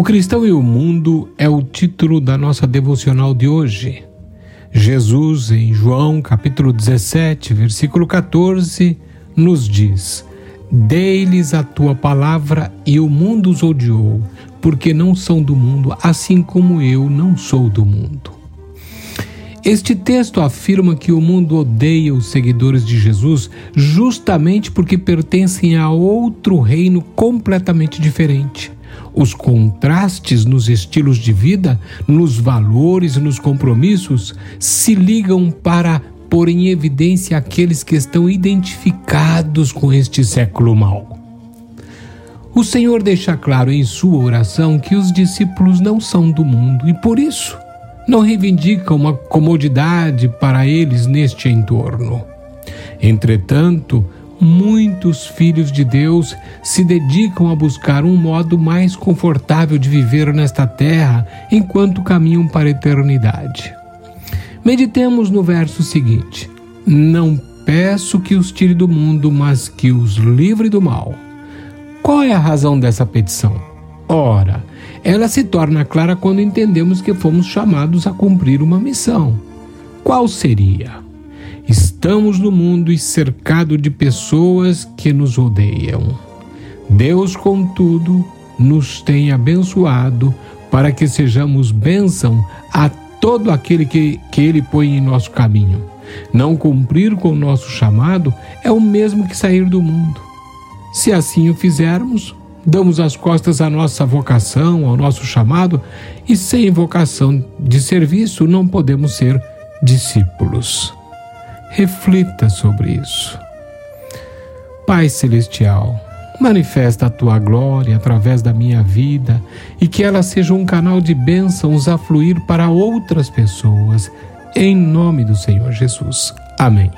O Cristão e o Mundo é o título da nossa devocional de hoje. Jesus, em João capítulo 17, versículo 14, nos diz: Dei-lhes a tua palavra e o mundo os odiou, porque não são do mundo, assim como eu não sou do mundo. Este texto afirma que o mundo odeia os seguidores de Jesus justamente porque pertencem a outro reino completamente diferente. Os contrastes nos estilos de vida, nos valores e nos compromissos se ligam para pôr em evidência aqueles que estão identificados com este século mau. O Senhor deixa claro em sua oração que os discípulos não são do mundo e por isso não reivindicam uma comodidade para eles neste entorno. Entretanto, muitos filhos de Deus se dedicam a buscar um modo mais confortável de viver nesta terra enquanto caminham para a eternidade. Meditemos no verso seguinte: Não peço que os tire do mundo, mas que os livre do mal. Qual é a razão dessa petição? Ora, ela se torna clara quando entendemos que fomos chamados a cumprir uma missão. Qual seria? Estamos no mundo e cercado de pessoas que nos odeiam. Deus, contudo, nos tem abençoado para que sejamos bênção a todo aquele que, que Ele põe em nosso caminho. Não cumprir com o nosso chamado é o mesmo que sair do mundo. Se assim o fizermos, damos as costas à nossa vocação, ao nosso chamado, e sem vocação de serviço não podemos ser discípulos. Reflita sobre isso. Pai Celestial, manifesta a tua glória através da minha vida e que ela seja um canal de bênçãos a fluir para outras pessoas, em nome do Senhor Jesus. Amém.